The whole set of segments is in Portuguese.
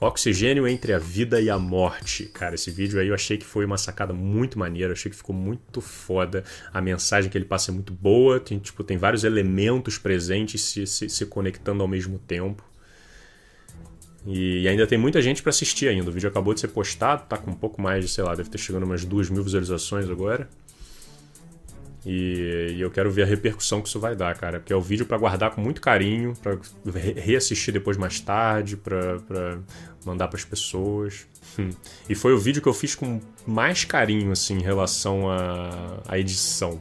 Oxigênio entre a vida e a morte. Cara, esse vídeo aí eu achei que foi uma sacada muito maneira, achei que ficou muito foda. A mensagem que ele passa é muito boa, tem, tipo, tem vários elementos presentes se, se, se conectando ao mesmo tempo. E, ainda tem muita gente para assistir ainda. O vídeo acabou de ser postado, tá com um pouco mais de, sei lá, deve ter chegando umas duas mil visualizações agora. E, e, eu quero ver a repercussão que isso vai dar, cara. Porque é o vídeo para guardar com muito carinho, para reassistir depois mais tarde, para mandar para as pessoas. Hum. E foi o vídeo que eu fiz com mais carinho, assim, em relação à, edição.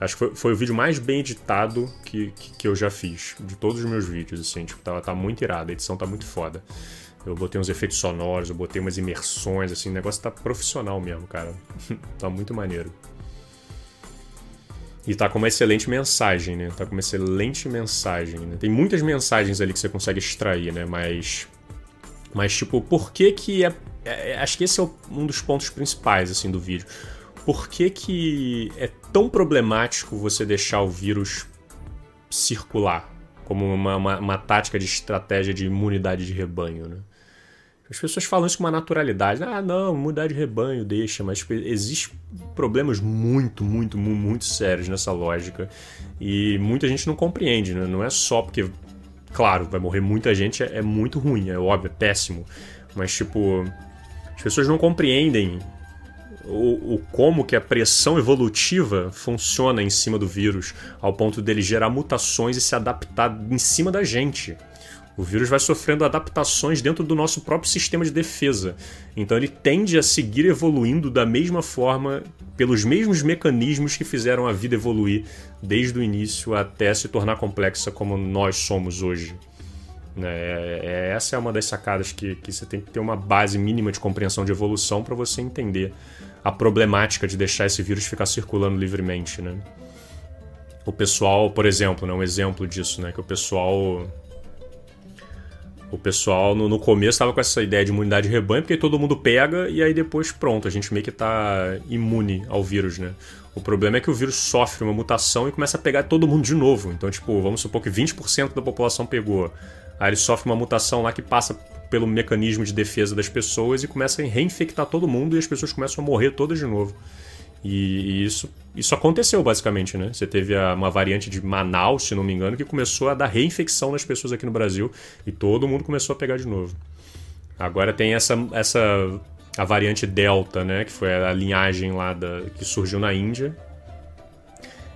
Acho que foi, foi, o vídeo mais bem editado que, que, que, eu já fiz, de todos os meus vídeos, assim. Tipo, tá, tá muito irado, a edição tá muito foda. Eu botei uns efeitos sonoros, eu botei umas imersões, assim, o negócio tá profissional mesmo, cara. tá muito maneiro. E tá com uma excelente mensagem, né? Tá com uma excelente mensagem, né? Tem muitas mensagens ali que você consegue extrair, né? Mas. Mas, tipo, por que que é. é acho que esse é um dos pontos principais, assim, do vídeo. Por que que é tão problemático você deixar o vírus circular como uma, uma, uma tática de estratégia de imunidade de rebanho, né? As pessoas falam isso com uma naturalidade. Ah, não, mudar de rebanho, deixa. Mas tipo, existem problemas muito, muito, muito sérios nessa lógica. E muita gente não compreende, né? Não é só porque, claro, vai morrer muita gente, é, é muito ruim, é óbvio, é péssimo. Mas, tipo, as pessoas não compreendem o, o, como que a pressão evolutiva funciona em cima do vírus, ao ponto dele gerar mutações e se adaptar em cima da gente. O vírus vai sofrendo adaptações dentro do nosso próprio sistema de defesa. Então ele tende a seguir evoluindo da mesma forma, pelos mesmos mecanismos que fizeram a vida evoluir desde o início até se tornar complexa como nós somos hoje. É, é, essa é uma das sacadas que, que você tem que ter uma base mínima de compreensão de evolução para você entender a problemática de deixar esse vírus ficar circulando livremente. Né? O pessoal, por exemplo, né, um exemplo disso, né, que o pessoal o pessoal no, no começo estava com essa ideia de imunidade de rebanho, porque todo mundo pega e aí depois pronto, a gente meio que está imune ao vírus, né? O problema é que o vírus sofre uma mutação e começa a pegar todo mundo de novo. Então, tipo, vamos supor que 20% da população pegou. Aí ele sofre uma mutação lá que passa pelo mecanismo de defesa das pessoas e começa a reinfectar todo mundo e as pessoas começam a morrer todas de novo. E, e isso, isso aconteceu basicamente, né? Você teve a, uma variante de Manaus, se não me engano, que começou a dar reinfecção nas pessoas aqui no Brasil e todo mundo começou a pegar de novo. Agora tem essa, essa a variante Delta, né? Que foi a linhagem lá da, que surgiu na Índia,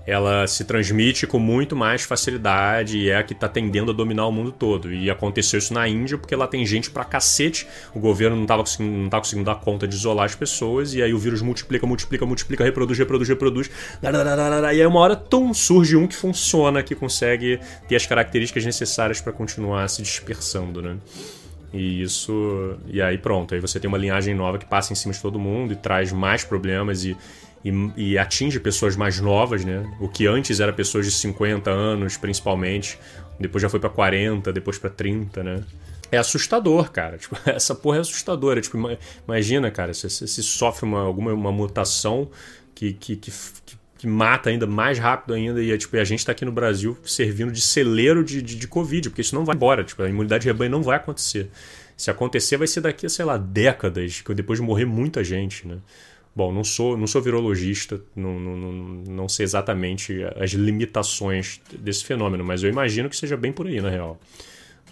ela se transmite com muito mais facilidade e é a que está tendendo a dominar o mundo todo. E aconteceu isso na Índia porque lá tem gente pra cacete, o governo não estava conseguindo, tá conseguindo dar conta de isolar as pessoas, e aí o vírus multiplica, multiplica, multiplica, reproduz, reproduz, reproduz. E aí uma hora tum, surge um que funciona, que consegue ter as características necessárias para continuar se dispersando, né? E isso. E aí pronto, aí você tem uma linhagem nova que passa em cima de todo mundo e traz mais problemas e e, e, atinge pessoas mais novas, né? O que antes era pessoas de 50 anos, principalmente, depois já foi para 40, depois para 30, né? É assustador, cara. Tipo, essa porra é assustadora. Tipo, imagina, cara, se, se sofre uma, alguma uma mutação que, que, que, que, mata ainda mais rápido ainda e tipo, a gente está aqui no Brasil servindo de celeiro de, de, de, Covid, porque isso não vai embora. Tipo, a imunidade de rebanho não vai acontecer. Se acontecer, vai ser daqui a, sei lá, décadas, depois de morrer muita gente, né? Bom, não sou, não sou virologista, não, não, não, não sei exatamente as limitações desse fenômeno, mas eu imagino que seja bem por aí, na real.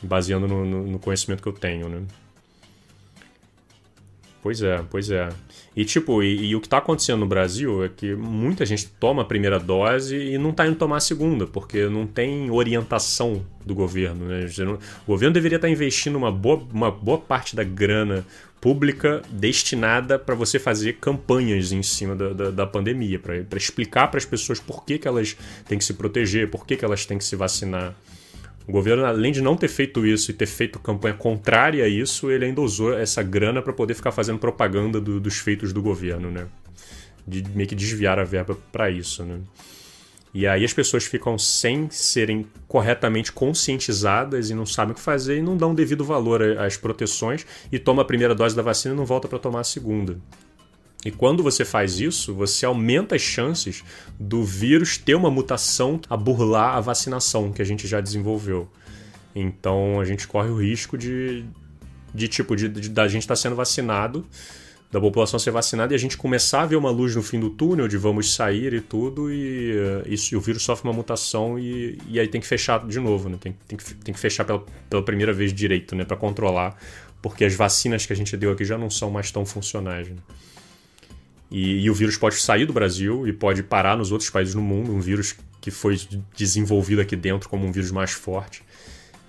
Baseando no, no conhecimento que eu tenho, né? Pois é, pois é. E tipo, e, e o que está acontecendo no Brasil é que muita gente toma a primeira dose e não está indo tomar a segunda, porque não tem orientação do governo. Né? O governo deveria estar tá investindo uma boa, uma boa parte da grana pública destinada para você fazer campanhas em cima da, da, da pandemia, para explicar para as pessoas por que, que elas têm que se proteger, por que, que elas têm que se vacinar. O governo, além de não ter feito isso e ter feito campanha contrária a isso, ele ainda usou essa grana para poder ficar fazendo propaganda do, dos feitos do governo, né? De meio que desviar a verba para isso, né? E aí as pessoas ficam sem serem corretamente conscientizadas e não sabem o que fazer e não dão devido valor às proteções e toma a primeira dose da vacina e não volta para tomar a segunda. E quando você faz isso, você aumenta as chances do vírus ter uma mutação a burlar a vacinação que a gente já desenvolveu. Então a gente corre o risco de, de tipo, de, de da gente estar tá sendo vacinado, da população ser vacinada e a gente começar a ver uma luz no fim do túnel de vamos sair e tudo, e, isso, e o vírus sofre uma mutação e, e aí tem que fechar de novo, né? Tem, tem, que, tem que fechar pela, pela primeira vez direito, né? Para controlar, porque as vacinas que a gente deu aqui já não são mais tão funcionais. Né? E, e, o vírus pode sair do Brasil e pode parar nos outros países do mundo, um vírus que foi desenvolvido aqui dentro como um vírus mais forte.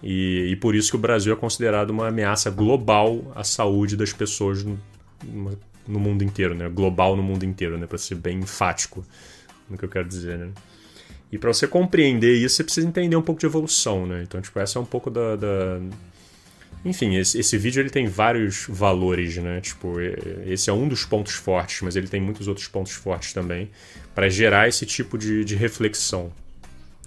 E, e por isso que o Brasil é considerado uma ameaça global à saúde das pessoas no, no mundo inteiro, né? Global no mundo inteiro, né? Para ser bem enfático no que eu quero dizer, né? E para você compreender isso, você precisa entender um pouco de evolução, né? Então, tipo, essa é um pouco da, da enfim, esse, esse, vídeo ele tem vários valores, né? Tipo, esse é um dos pontos fortes, mas ele tem muitos outros pontos fortes também para gerar esse tipo de, de reflexão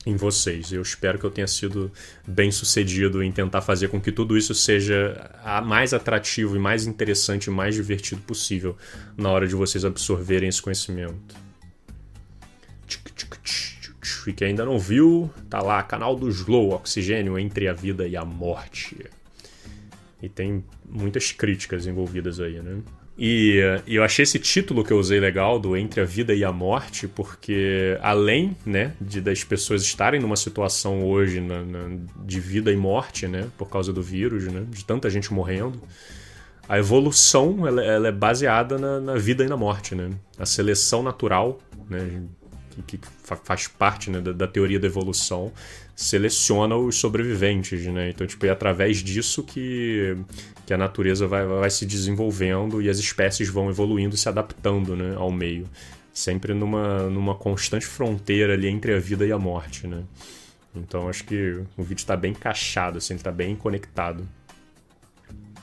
em vocês. Eu espero que eu tenha sido bem sucedido em tentar fazer com que tudo isso seja mais atrativo e mais interessante e mais divertido possível na hora de vocês absorverem esse conhecimento. E quem ainda não viu, tá lá, canal do Slow, Oxigênio entre a vida e a morte. E tem muitas críticas envolvidas aí, né? E, e, eu achei esse título que eu usei legal, do Entre a Vida e a Morte, porque além né, de das pessoas estarem numa situação hoje na, na, de vida e morte, né, por causa do vírus, né, de tanta gente morrendo, a evolução ela, ela é baseada na, na, vida e na morte. Né? A seleção natural, né, que, que faz parte né, da, da teoria da evolução, seleciona os sobreviventes, né? Então, tipo, é através disso que, que a natureza vai, vai se desenvolvendo e as espécies vão evoluindo se adaptando né, ao meio. Sempre numa, numa constante fronteira ali entre a vida e a morte, né? Então, acho que o vídeo está bem encaixado, assim, está bem conectado.